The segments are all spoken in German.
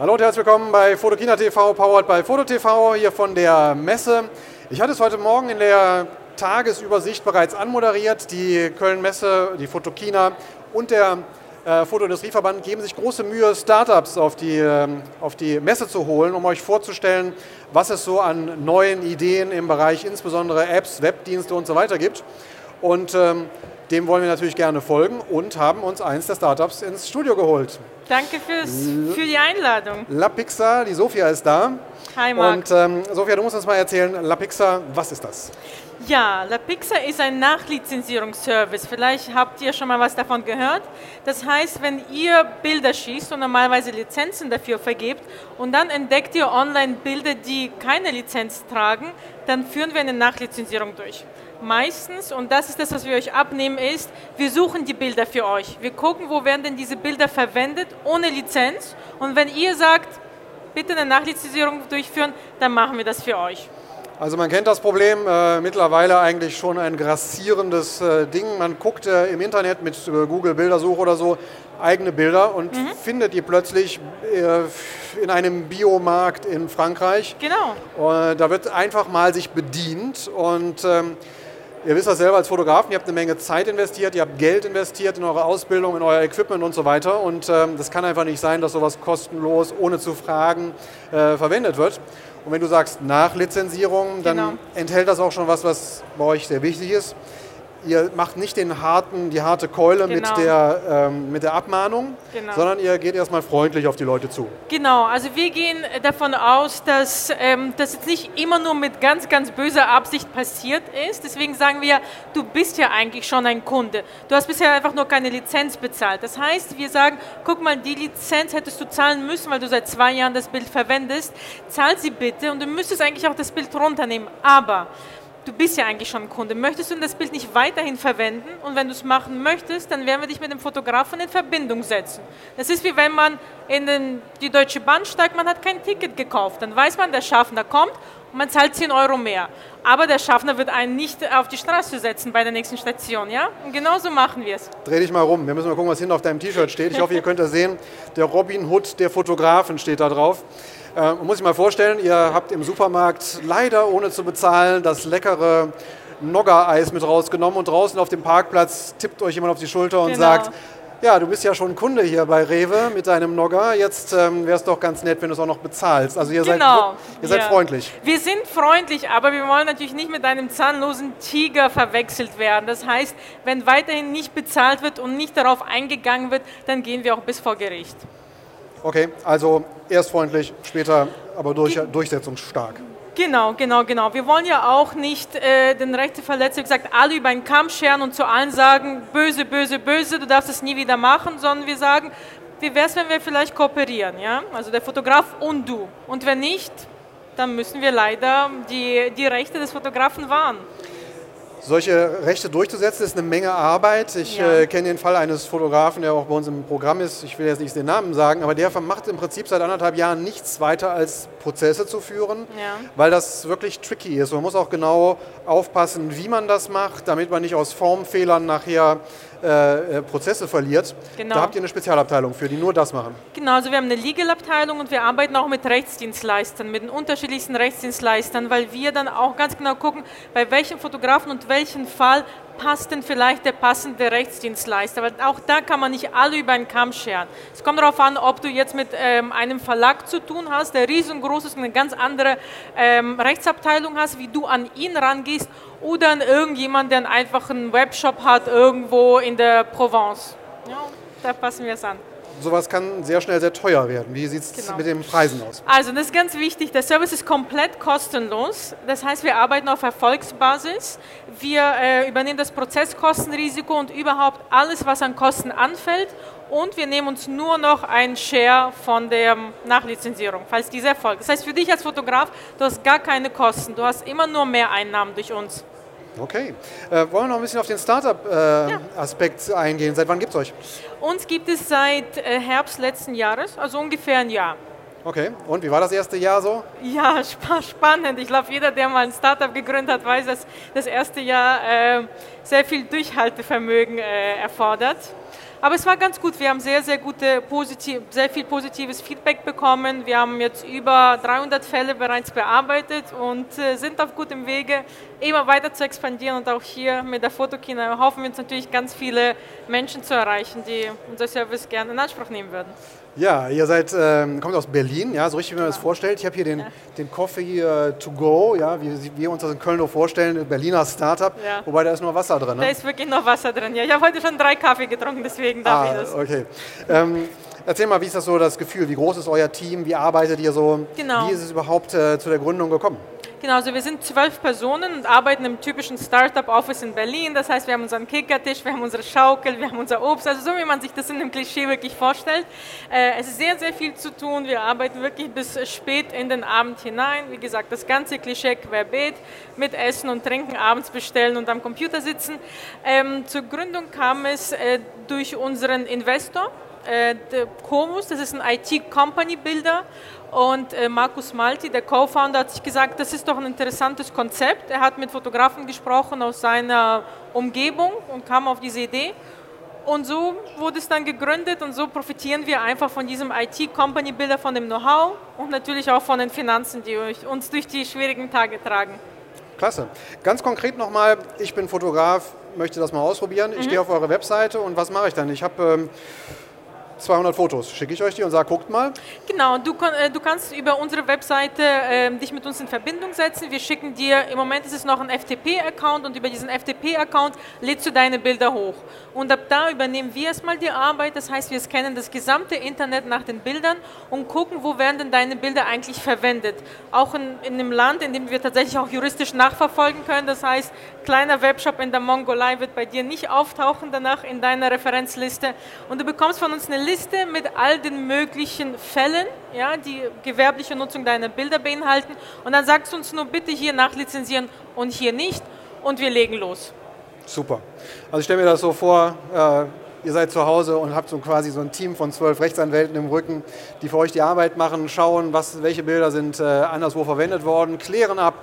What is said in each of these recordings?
Hallo und herzlich willkommen bei Fotokina TV, powered by FotoTV, hier von der Messe. Ich hatte es heute Morgen in der Tagesübersicht bereits anmoderiert. Die Köln-Messe, die Fotokina und der äh, Fotoindustrieverband geben sich große Mühe, Startups auf die, äh, auf die Messe zu holen, um euch vorzustellen, was es so an neuen Ideen im Bereich insbesondere Apps, Webdienste und so weiter gibt. Und ähm, dem wollen wir natürlich gerne folgen und haben uns eins der Startups ins Studio geholt. Danke fürs, für die Einladung. LaPixa, die Sophia ist da. Hi Marc. Und ähm, Sophia, du musst uns mal erzählen, LaPixa, was ist das? Ja, LaPixa ist ein Nachlizenzierungsservice. Vielleicht habt ihr schon mal was davon gehört. Das heißt, wenn ihr Bilder schießt und normalerweise Lizenzen dafür vergebt und dann entdeckt ihr online Bilder, die keine Lizenz tragen, dann führen wir eine Nachlizenzierung durch meistens, und das ist das, was wir euch abnehmen, ist, wir suchen die Bilder für euch. Wir gucken, wo werden denn diese Bilder verwendet, ohne Lizenz. Und wenn ihr sagt, bitte eine Nachlizenzierung durchführen, dann machen wir das für euch. Also man kennt das Problem äh, mittlerweile eigentlich schon ein grassierendes äh, Ding. Man guckt äh, im Internet mit äh, Google Bildersuche oder so eigene Bilder und mhm. findet die plötzlich äh, in einem Biomarkt in Frankreich. Genau. Äh, da wird einfach mal sich bedient und ähm, Ihr wisst das selber als Fotografen, ihr habt eine Menge Zeit investiert, ihr habt Geld investiert in eure Ausbildung, in euer Equipment und so weiter. Und ähm, das kann einfach nicht sein, dass sowas kostenlos, ohne zu fragen, äh, verwendet wird. Und wenn du sagst Nachlizenzierung, dann genau. enthält das auch schon was, was bei euch sehr wichtig ist ihr macht nicht den harten, die harte Keule genau. mit, der, ähm, mit der Abmahnung, genau. sondern ihr geht erstmal freundlich auf die Leute zu. Genau, also wir gehen davon aus, dass ähm, das jetzt nicht immer nur mit ganz, ganz böser Absicht passiert ist. Deswegen sagen wir, du bist ja eigentlich schon ein Kunde. Du hast bisher einfach nur keine Lizenz bezahlt. Das heißt, wir sagen, guck mal, die Lizenz hättest du zahlen müssen, weil du seit zwei Jahren das Bild verwendest. Zahl sie bitte und du müsstest eigentlich auch das Bild runternehmen. Aber du bist ja eigentlich schon Kunde. Möchtest du das Bild nicht weiterhin verwenden? Und wenn du es machen möchtest, dann werden wir dich mit dem Fotografen in Verbindung setzen. Das ist wie wenn man in den, die Deutsche Bahn steigt, man hat kein Ticket gekauft. Dann weiß man, der Schaffner kommt und man zahlt 10 Euro mehr. Aber der Schaffner wird einen nicht auf die Straße setzen bei der nächsten Station, ja? Und genauso machen wir es. Dreh dich mal rum. Wir müssen mal gucken, was hinten auf deinem T-Shirt steht. Ich hoffe, ihr könnt das sehen. Der Robin Hood der Fotografen steht da drauf. Äh, man muss sich mal vorstellen, ihr habt im Supermarkt leider ohne zu bezahlen das leckere Nogger-Eis mit rausgenommen und draußen auf dem Parkplatz tippt euch jemand auf die Schulter und genau. sagt, ja, du bist ja schon Kunde hier bei Rewe mit deinem Nogger. Jetzt ähm, wäre es doch ganz nett, wenn du es auch noch bezahlst. Also ihr, genau. seid, ihr seid freundlich. Wir sind freundlich, aber wir wollen natürlich nicht mit einem zahnlosen Tiger verwechselt werden. Das heißt, wenn weiterhin nicht bezahlt wird und nicht darauf eingegangen wird, dann gehen wir auch bis vor Gericht. Okay, also erst freundlich, später aber durch, durchsetzungsstark. Genau, genau, genau. Wir wollen ja auch nicht äh, den Rechteverletzer, wie gesagt, alle über einen Kamm scheren und zu allen sagen, böse, böse, böse, du darfst es nie wieder machen, sondern wir sagen, wie wäre es, wenn wir vielleicht kooperieren, ja? Also der Fotograf und du. Und wenn nicht, dann müssen wir leider die, die Rechte des Fotografen wahren. Solche Rechte durchzusetzen ist eine Menge Arbeit. Ich ja. äh, kenne den Fall eines Fotografen, der auch bei uns im Programm ist. Ich will jetzt nicht den Namen sagen, aber der macht im Prinzip seit anderthalb Jahren nichts weiter als Prozesse zu führen, ja. weil das wirklich tricky ist. Man muss auch genau aufpassen, wie man das macht, damit man nicht aus Formfehlern nachher äh, äh, Prozesse verliert. Genau. Da habt ihr eine Spezialabteilung für, die nur das machen. Genau, also wir haben eine Legal-Abteilung und wir arbeiten auch mit Rechtsdienstleistern, mit den unterschiedlichsten Rechtsdienstleistern, weil wir dann auch ganz genau gucken, bei welchem Fotografen und welchem Fall passt denn vielleicht der passende Rechtsdienstleister? Weil auch da kann man nicht alle über einen Kamm scheren. Es kommt darauf an, ob du jetzt mit ähm, einem Verlag zu tun hast, der riesengroß ist und eine ganz andere ähm, Rechtsabteilung hast, wie du an ihn rangehst, oder an irgendjemand, der einen einfachen Webshop hat irgendwo in der Provence. Ja, da passen wir es an sowas kann sehr schnell sehr teuer werden. Wie sieht es genau. mit den Preisen aus? Also das ist ganz wichtig, der Service ist komplett kostenlos. Das heißt, wir arbeiten auf Erfolgsbasis. Wir äh, übernehmen das Prozesskostenrisiko und überhaupt alles, was an Kosten anfällt. Und wir nehmen uns nur noch einen Share von der Nachlizenzierung, falls dieser erfolgt. Das heißt, für dich als Fotograf, du hast gar keine Kosten. Du hast immer nur Mehreinnahmen durch uns. Okay. Äh, wollen wir noch ein bisschen auf den Startup-Aspekt äh, ja. eingehen? Seit wann gibt es euch? Uns gibt es seit äh, Herbst letzten Jahres, also ungefähr ein Jahr. Okay, und wie war das erste Jahr so? Ja, sp spannend. Ich glaube, jeder, der mal ein Startup gegründet hat, weiß, dass das erste Jahr äh, sehr viel Durchhaltevermögen äh, erfordert. Aber es war ganz gut. Wir haben sehr, sehr gute, positiv, sehr viel positives Feedback bekommen. Wir haben jetzt über 300 Fälle bereits bearbeitet und äh, sind auf gutem Wege, immer weiter zu expandieren. Und auch hier mit der Fotokina hoffen wir uns natürlich ganz viele Menschen zu erreichen, die unser Service gerne in Anspruch nehmen würden. Ja, ihr seid, ähm, kommt aus Berlin, ja, so richtig, wie man das vorstellt. Ich habe hier den, ja. den Coffee äh, to go, ja, wie wir uns das in Köln nur vorstellen, Berliner Startup, ja. wobei da ist nur Wasser drin. Ne? Da ist wirklich noch Wasser drin, ja. Ich habe heute schon drei Kaffee getrunken, deswegen darf ah, ich das. okay. Ähm, erzähl mal, wie ist das so, das Gefühl? Wie groß ist euer Team? Wie arbeitet ihr so? Genau. Wie ist es überhaupt äh, zu der Gründung gekommen? Genau, also wir sind zwölf Personen und arbeiten im typischen Startup-Office in Berlin. Das heißt, wir haben unseren Kickertisch, wir haben unsere Schaukel, wir haben unser Obst, also so wie man sich das in einem Klischee wirklich vorstellt. Äh, es ist sehr, sehr viel zu tun. Wir arbeiten wirklich bis spät in den Abend hinein. Wie gesagt, das ganze Klischee querbeet mit Essen und Trinken, abends bestellen und am Computer sitzen. Ähm, zur Gründung kam es äh, durch unseren Investor, äh, Comus, das ist ein IT-Company-Builder und äh, Markus Malti, der Co-Founder, hat sich gesagt, das ist doch ein interessantes Konzept. Er hat mit Fotografen gesprochen aus seiner Umgebung und kam auf diese Idee. Und so wurde es dann gegründet und so profitieren wir einfach von diesem IT-Company-Builder, von dem Know-how und natürlich auch von den Finanzen, die uns durch die schwierigen Tage tragen. Klasse. Ganz konkret nochmal, ich bin Fotograf, möchte das mal ausprobieren. Ich mhm. gehe auf eure Webseite und was mache ich dann? Ich habe... Ähm 200 Fotos. Schicke ich euch die und sage, guckt mal. Genau, du, äh, du kannst über unsere Webseite äh, dich mit uns in Verbindung setzen. Wir schicken dir, im Moment ist es noch ein FTP-Account und über diesen FTP-Account lädst du deine Bilder hoch. Und ab da übernehmen wir erstmal die Arbeit. Das heißt, wir scannen das gesamte Internet nach den Bildern und gucken, wo werden denn deine Bilder eigentlich verwendet. Auch in, in einem Land, in dem wir tatsächlich auch juristisch nachverfolgen können. Das heißt, kleiner Webshop in der Mongolei wird bei dir nicht auftauchen danach in deiner Referenzliste. Und du bekommst von uns eine Liste Liste mit all den möglichen Fällen, ja, die gewerbliche Nutzung deiner Bilder beinhalten. Und dann sagst du uns nur bitte hier nachlizenzieren und hier nicht. Und wir legen los. Super. Also ich stelle mir das so vor, äh, ihr seid zu Hause und habt so quasi so ein Team von zwölf Rechtsanwälten im Rücken, die für euch die Arbeit machen, schauen, was, welche Bilder sind äh, anderswo verwendet worden, klären ab,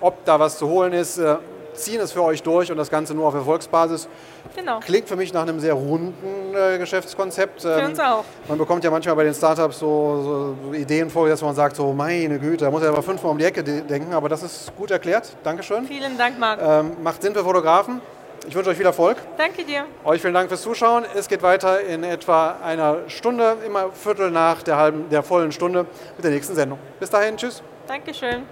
ob da was zu holen ist. Äh, ziehen es für euch durch und das Ganze nur auf Erfolgsbasis. Genau. Klingt für mich nach einem sehr runden äh, Geschäftskonzept. Für ähm, uns auch. Man bekommt ja manchmal bei den Startups so, so Ideen vor, dass man sagt, so meine Güte, da muss er aber fünfmal um die Ecke denken, aber das ist gut erklärt. Dankeschön. Vielen Dank, Marc. Ähm, macht Sinn für Fotografen. Ich wünsche euch viel Erfolg. Danke dir. Euch vielen Dank fürs Zuschauen. Es geht weiter in etwa einer Stunde, immer Viertel nach der halben, der vollen Stunde mit der nächsten Sendung. Bis dahin, tschüss. Dankeschön.